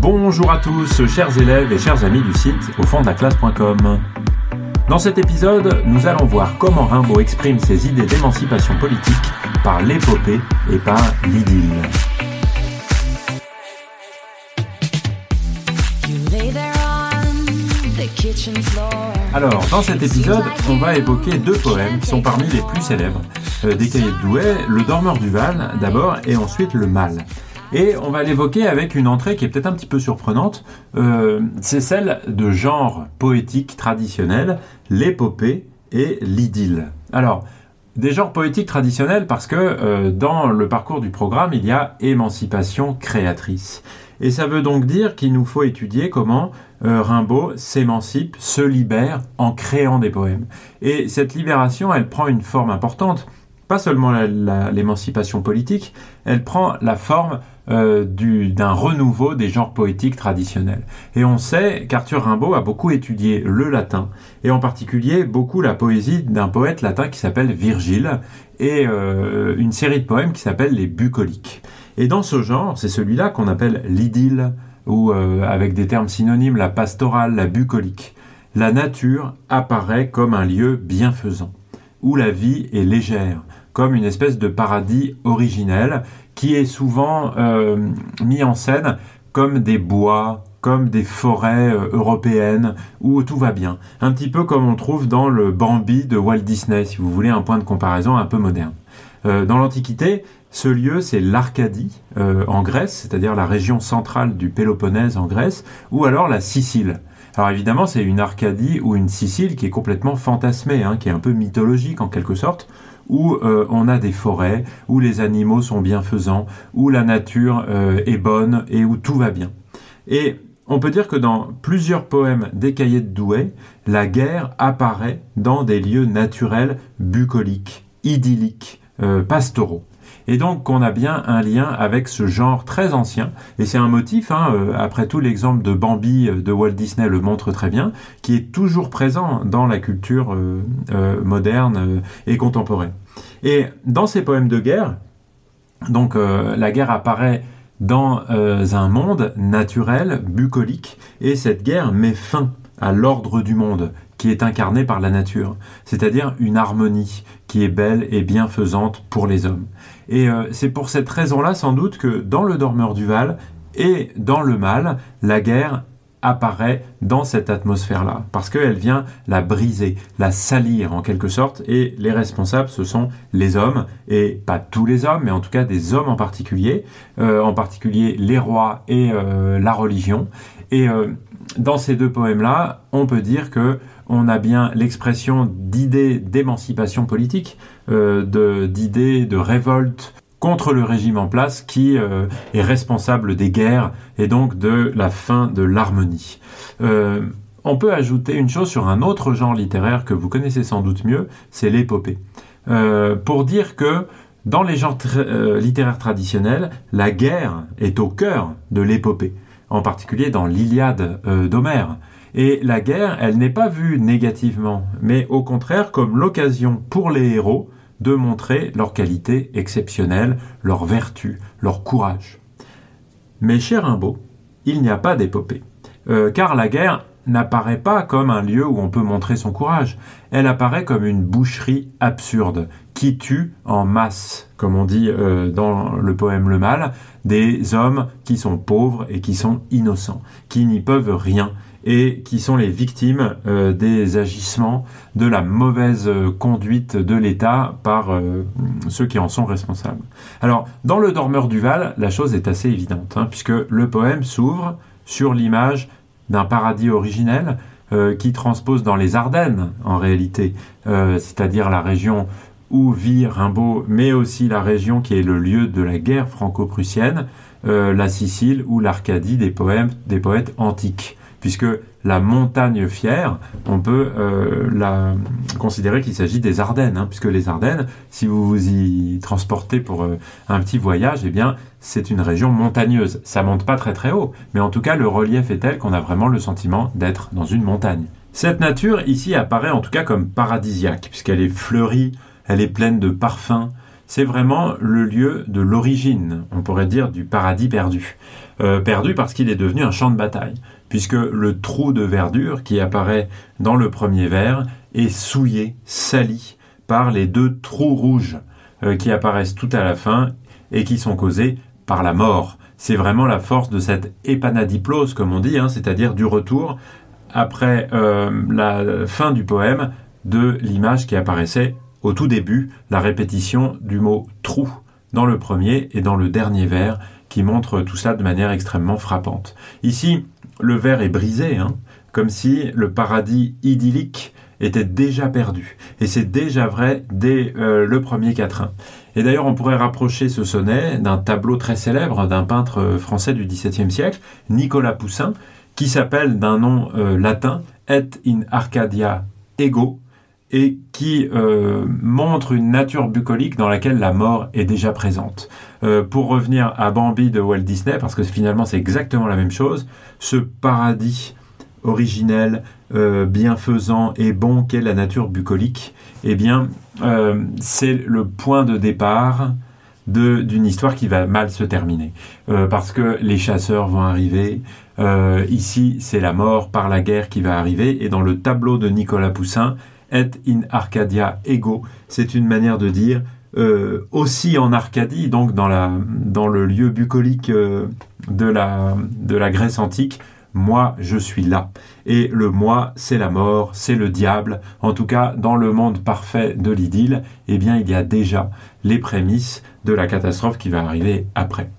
Bonjour à tous, chers élèves et chers amis du site au fond de la classe.com. Dans cet épisode, nous allons voir comment Rimbaud exprime ses idées d'émancipation politique par l'épopée et par l'idylle. Alors, dans cet épisode, on va évoquer deux poèmes qui sont parmi les plus célèbres euh, des cahiers de Douai, Le Dormeur du Val d'abord et ensuite Le Mal. Et on va l'évoquer avec une entrée qui est peut-être un petit peu surprenante. Euh, c'est celle de genre poétique traditionnel, l'épopée et l'idylle. Alors, des genres poétiques traditionnels parce que euh, dans le parcours du programme, il y a émancipation créatrice. Et ça veut donc dire qu'il nous faut étudier comment euh, Rimbaud s'émancipe, se libère en créant des poèmes. Et cette libération, elle prend une forme importante. Pas seulement l'émancipation politique, elle prend la forme euh, d'un renouveau des genres poétiques traditionnels. Et on sait qu'Arthur Rimbaud a beaucoup étudié le latin, et en particulier beaucoup la poésie d'un poète latin qui s'appelle Virgile, et euh, une série de poèmes qui s'appelle les bucoliques. Et dans ce genre, c'est celui-là qu'on appelle l'idylle, ou euh, avec des termes synonymes, la pastorale, la bucolique. La nature apparaît comme un lieu bienfaisant, où la vie est légère, comme une espèce de paradis originel qui est souvent euh, mis en scène comme des bois, comme des forêts euh, européennes où tout va bien. Un petit peu comme on trouve dans le Bambi de Walt Disney, si vous voulez un point de comparaison un peu moderne. Euh, dans l'Antiquité, ce lieu, c'est l'Arcadie en Grèce, c'est-à-dire la région centrale du Péloponnèse en Grèce, ou alors la Sicile. Alors évidemment, c'est une Arcadie ou une Sicile qui est complètement fantasmée, hein, qui est un peu mythologique en quelque sorte où euh, on a des forêts, où les animaux sont bienfaisants, où la nature euh, est bonne et où tout va bien. Et on peut dire que dans plusieurs poèmes des cahiers de Douai, la guerre apparaît dans des lieux naturels bucoliques, idylliques, euh, pastoraux. Et donc qu'on a bien un lien avec ce genre très ancien, et c'est un motif, hein, euh, après tout l'exemple de Bambi euh, de Walt Disney le montre très bien, qui est toujours présent dans la culture euh, moderne et contemporaine. Et dans ces poèmes de guerre, donc la guerre apparaît dans un monde naturel, bucolique, et cette guerre met fin à l'ordre du monde qui est incarné par la nature, c'est-à-dire une harmonie qui est belle et bienfaisante pour les hommes. Et euh, c'est pour cette raison-là sans doute que dans le dormeur du Val et dans le mal, la guerre apparaît dans cette atmosphère-là, parce qu'elle vient la briser, la salir en quelque sorte, et les responsables, ce sont les hommes, et pas tous les hommes, mais en tout cas des hommes en particulier, euh, en particulier les rois et euh, la religion. Et dans ces deux poèmes-là, on peut dire que on a bien l'expression d'idées d'émancipation politique, euh, d'idées de, révolte contre le régime en place qui euh, est responsable des guerres et donc de la fin de l'harmonie. Euh, on peut ajouter une chose sur un autre genre littéraire que vous connaissez sans doute mieux, c'est l'épopée. pour dire que dans les genres littéraires traditionnels, la guerre est au cœur de l'épopée, en particulier dans l'Iliade d'Homère. Et la guerre, elle n'est pas vue négativement, mais au contraire comme l'occasion pour les héros de montrer leurs qualités exceptionnelles, leurs vertus, leur courage. Mais chez Rimbaud, il n'y a pas d'épopée, euh, car la guerre n'apparaît pas comme un lieu où on peut montrer son courage, elle apparaît comme une boucherie absurde, qui tue en masse, comme on dit euh, dans le poème Le Mal, des hommes qui sont pauvres et qui sont innocents, qui n'y peuvent rien, et qui sont les victimes euh, des agissements de la mauvaise euh, conduite de l'État par ceux qui en sont responsables. Alors, dans Le Dormeur du Val, la chose est assez évidente, hein, puisque le poème s'ouvre sur l'image d'un paradis originel qui transpose dans les Ardennes, en réalité, c'est-à-dire la région où vit Rimbaud, mais aussi la région qui est le lieu de la guerre franco-prussienne, euh, la Sicile ou l'Arcadie des, poèmes, des poètes antiques. Puisque la montagne fière, on peut euh, la considérer qu'il s'agit des Ardennes, hein, puisque les Ardennes, si vous vous y transportez pour euh, un petit voyage, eh bien, c'est une région montagneuse. Ça monte pas très très haut, mais en tout cas, le relief est tel qu'on a vraiment le sentiment d'être dans une montagne. Cette nature ici apparaît en tout cas comme paradisiaque, puisqu'elle est fleurie, elle est pleine de parfums. C'est vraiment le lieu de l'origine, on pourrait dire, du paradis perdu. Euh, perdu parce qu'il est devenu un champ de bataille, puisque le trou de verdure qui apparaît dans le premier vers est souillé, sali par les deux trous rouges euh, qui apparaissent tout à la fin et qui sont causés par la mort. C'est vraiment la force de cette épanadiplose, comme on dit, hein, c'est-à-dire du retour après euh, la fin du poème de l'image qui apparaissait au tout début, la répétition du mot trou dans le premier et dans le dernier vers qui montre tout ça de manière extrêmement frappante. Ici, le vers est brisé, hein, comme si le paradis idyllique était déjà perdu. Et c'est déjà vrai dès euh, le premier quatrain. Et d'ailleurs, on pourrait rapprocher ce sonnet d'un tableau très célèbre d'un peintre français du XVIIe siècle, Nicolas Poussin, qui s'appelle d'un nom euh, latin Et in Arcadia ego, et qui euh, montre une nature bucolique dans laquelle la mort est déjà présente. Euh, pour revenir à Bambi de Walt Disney, parce que finalement c'est exactement la même chose, ce paradis originel, bienfaisant et bon qu'est la nature bucolique, eh bien c'est le point de départ d'une histoire qui va mal se terminer. parce que les chasseurs vont arriver, euh, ici, c'est la mort par la guerre qui va arriver. Et dans le tableau de Nicolas Poussin, Et in Arcadia ego, c'est une manière de dire euh, aussi en Arcadie, donc dans, le lieu bucolique euh, de, la, Grèce antique, moi je suis là. Et le moi, c'est la mort, c'est le diable. En tout cas, dans le monde parfait de l'idylle, eh bien, il y a déjà les prémices de la catastrophe qui va arriver après.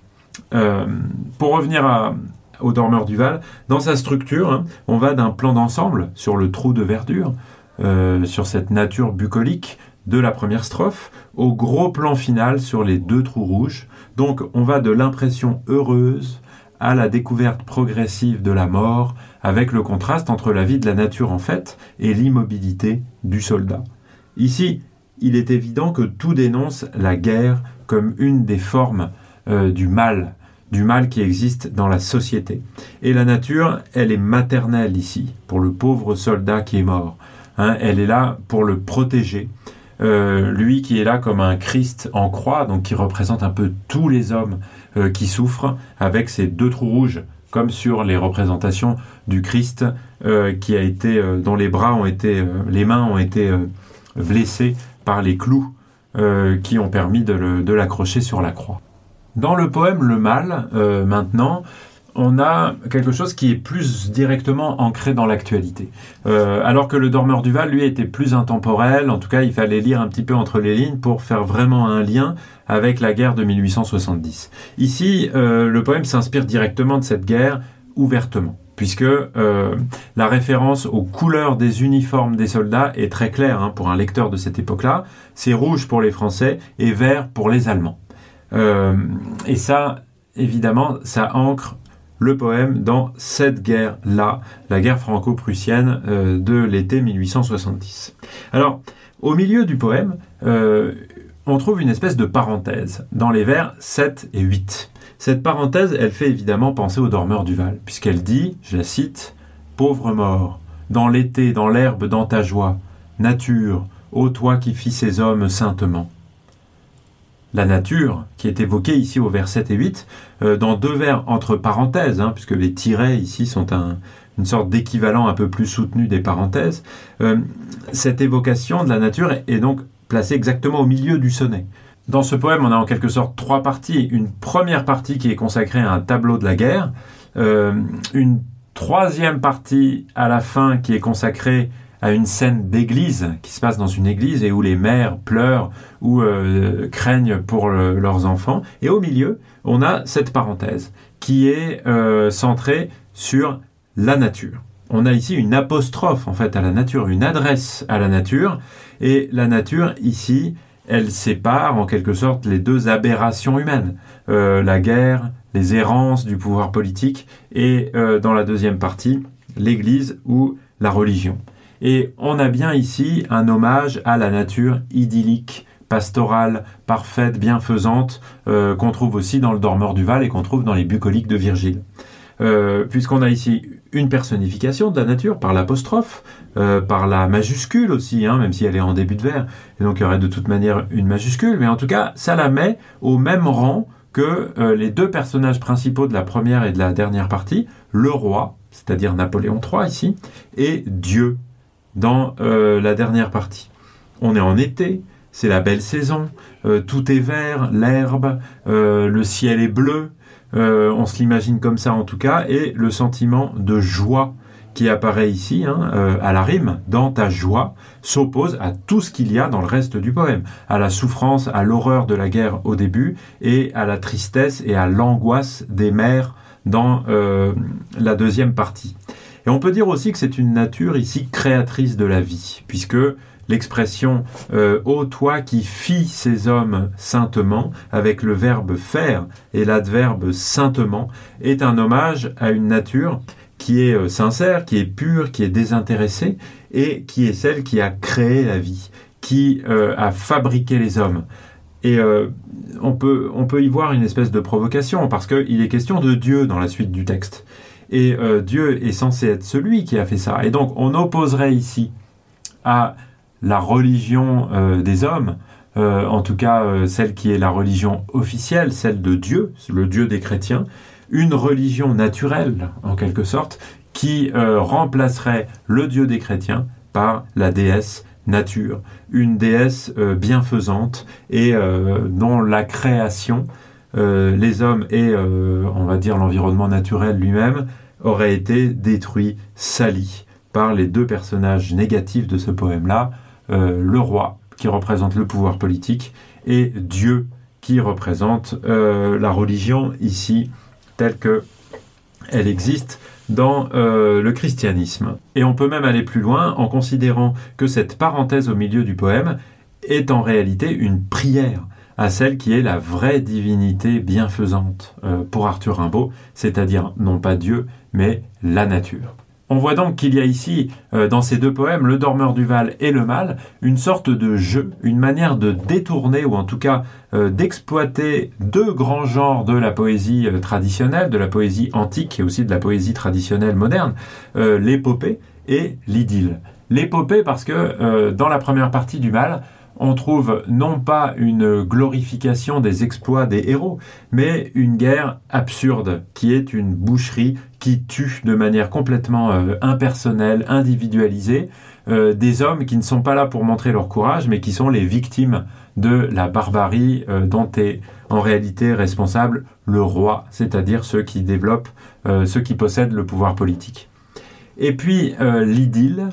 pour revenir au dormeur du Val. Dans sa structure, hein, on va d'un plan d'ensemble sur le trou de verdure, euh, sur cette nature bucolique de la première strophe, au gros plan final sur les deux trous rouges. Donc on va de l'impression heureuse à la découverte progressive de la mort, avec le contraste entre la vie de la nature en fait et l'immobilité du soldat. Ici, il est évident que tout dénonce la guerre comme une des formes euh, du mal du mal qui existe dans la société. Et la nature, elle est maternelle ici, pour le pauvre soldat qui est mort. Hein, elle est là pour le protéger. Euh, lui qui est là comme un Christ en croix, donc qui représente un peu tous les hommes euh, qui souffrent, avec ses deux trous rouges, comme sur les représentations du Christ euh, dont les bras ont été, les mains ont été blessées par les clous qui ont permis de l'accrocher sur la croix. Dans le poème Le Mal, maintenant, on a quelque chose qui est plus directement ancré dans l'actualité. Euh, alors que le Dormeur du Val, lui, était plus intemporel, en tout cas, il fallait lire un petit peu entre les lignes pour faire vraiment un lien avec la guerre de 1870. Ici, euh, le poème s'inspire directement de cette guerre ouvertement puisque la référence aux couleurs des uniformes des soldats est très claire hein, pour un lecteur de cette époque-là. C'est rouge pour les Français et vert pour les Allemands. Euh, et ça, évidemment, ça ancre le poème dans cette guerre-là, la guerre franco-prussienne euh, de l'été 1870. Alors, au milieu du poème, euh, on trouve une espèce de parenthèse dans les vers 7 et 8. Cette parenthèse, elle fait évidemment penser au dormeur du Val, puisqu'elle dit, je la cite, Pauvre mort, dans l'été, dans l'herbe, dans ta joie, nature, ô toi qui fis ces hommes saintement la nature, qui est évoquée ici au vers 7 et 8, euh, dans deux vers entre parenthèses, hein, puisque les tirets ici sont une sorte d'équivalent un peu plus soutenu des parenthèses, euh, cette évocation de la nature est, donc placée exactement au milieu du sonnet. Dans ce poème, on a en quelque sorte trois parties. Une première partie qui est consacrée à un tableau de la guerre, euh, une troisième partie à la fin qui est consacrée à une scène d'église qui se passe dans une église et où les mères pleurent ou euh, craignent pour leurs enfants. Et au milieu, on a cette parenthèse qui est euh, centrée sur la nature. On a ici une apostrophe en fait à la nature, une adresse à la nature. Et la nature ici, elle sépare en quelque sorte les deux aberrations humaines, euh, la guerre, les errances du pouvoir politique, et dans la deuxième partie, l'Église ou la religion. Et on a bien ici un hommage à la nature idyllique, pastorale, parfaite, bienfaisante, euh, qu'on trouve aussi dans le Dormeur du Val et qu'on trouve dans les bucoliques de Virgile. Euh, puisqu'on a ici une personnification de la nature par l'apostrophe, euh, par la majuscule aussi, hein, même si elle est en début de vers, et donc il y aurait de toute manière une majuscule, mais en tout cas, ça la met au même rang que les deux personnages principaux de la première et de la dernière partie, le roi, c'est-à-dire Napoléon III ici, et Dieu dans la dernière partie. On est en été, c'est la belle saison, tout est vert, l'herbe, le ciel est bleu, euh, on se l'imagine comme ça en tout cas, et le sentiment de joie qui apparaît ici, hein, euh, à la rime, dans ta joie, s'oppose à tout ce qu'il y a dans le reste du poème, à la souffrance, à l'horreur de la guerre au début, et à la tristesse et à l'angoisse des mères dans euh, la deuxième partie. Et on peut dire aussi que c'est une nature ici créatrice de la vie, puisque l'expression euh, Ô toi qui fis ces hommes saintement, avec le verbe faire et l'adverbe saintement, est un hommage à une nature qui est euh, sincère, qui est pure, qui est désintéressée, et qui est celle qui a créé la vie, qui euh, a fabriqué les hommes. Et on, peut, on peut y voir une espèce de provocation, parce qu'il est question de Dieu dans la suite du texte. Et Dieu est censé être celui qui a fait ça. Et donc on opposerait ici à la religion euh, des hommes, euh, en tout cas euh, celle qui est la religion officielle, celle de Dieu, le Dieu des chrétiens, une religion naturelle en quelque sorte, qui remplacerait le Dieu des chrétiens par la déesse nature, une déesse bienfaisante et dont la création, les hommes et on va dire l'environnement naturel lui-même auraient été détruits, salis par les deux personnages négatifs de ce poème-là, euh, le roi qui représente le pouvoir politique et Dieu qui représente euh, la religion ici telle que elle existe dans euh, le christianisme. Et on peut même aller plus loin en considérant que cette parenthèse au milieu du poème est en réalité une prière à celle qui est la vraie divinité bienfaisante pour Arthur Rimbaud, c'est-à-dire non pas Dieu, mais la nature. On voit donc qu'il y a ici, euh, dans ces deux poèmes, Le Dormeur du Val et Le Mal, une sorte de jeu, une manière de détourner, ou en tout cas euh, d'exploiter deux grands genres de la poésie euh, traditionnelle, de la poésie antique et aussi de la poésie traditionnelle moderne, l'épopée et l'idylle. L'épopée parce que dans la première partie du Mal, on trouve non pas une glorification des exploits des héros, mais une guerre absurde, qui est une boucherie qui tue de manière complètement euh, impersonnelle, individualisée, euh, des hommes qui ne sont pas là pour montrer leur courage, mais qui sont les victimes de la barbarie euh, dont est en réalité responsable le roi, c'est-à-dire ceux qui développent, ceux qui possèdent le pouvoir politique. Et puis l'idylle,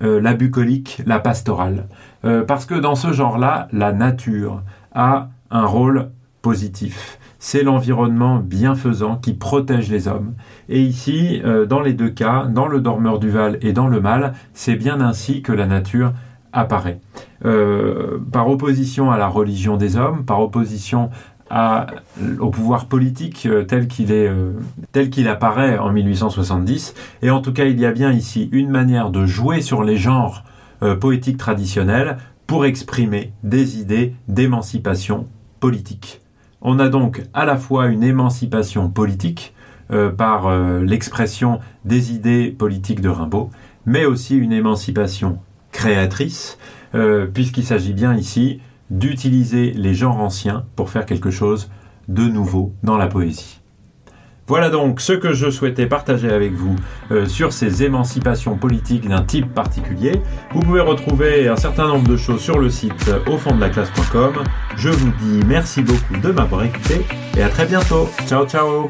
la bucolique, la pastorale. Euh, parce que dans ce genre-là, la nature a un rôle positif. C'est l'environnement bienfaisant qui protège les hommes. Et ici, euh, dans les deux cas, dans le dormeur du Val et dans le mal, c'est bien ainsi que la nature apparaît. Euh, par opposition à la religion des hommes, par opposition au pouvoir politique tel qu'il est tel qu'il apparaît en 1870 et en tout cas il y a bien ici une manière de jouer sur les genres euh, poétique traditionnelle pour exprimer des idées d'émancipation politique. On a donc à la fois une émancipation politique euh, par euh, l'expression des idées politiques de Rimbaud, mais aussi une émancipation créatrice, puisqu'il s'agit bien ici d'utiliser les genres anciens pour faire quelque chose de nouveau dans la poésie. Voilà donc ce que je souhaitais partager avec vous euh, sur ces émancipations politiques d'un type particulier. Vous pouvez retrouver un certain nombre de choses sur le site au fond de la classe.com. Je vous dis merci beaucoup de m'avoir écouté et à très bientôt. Ciao ciao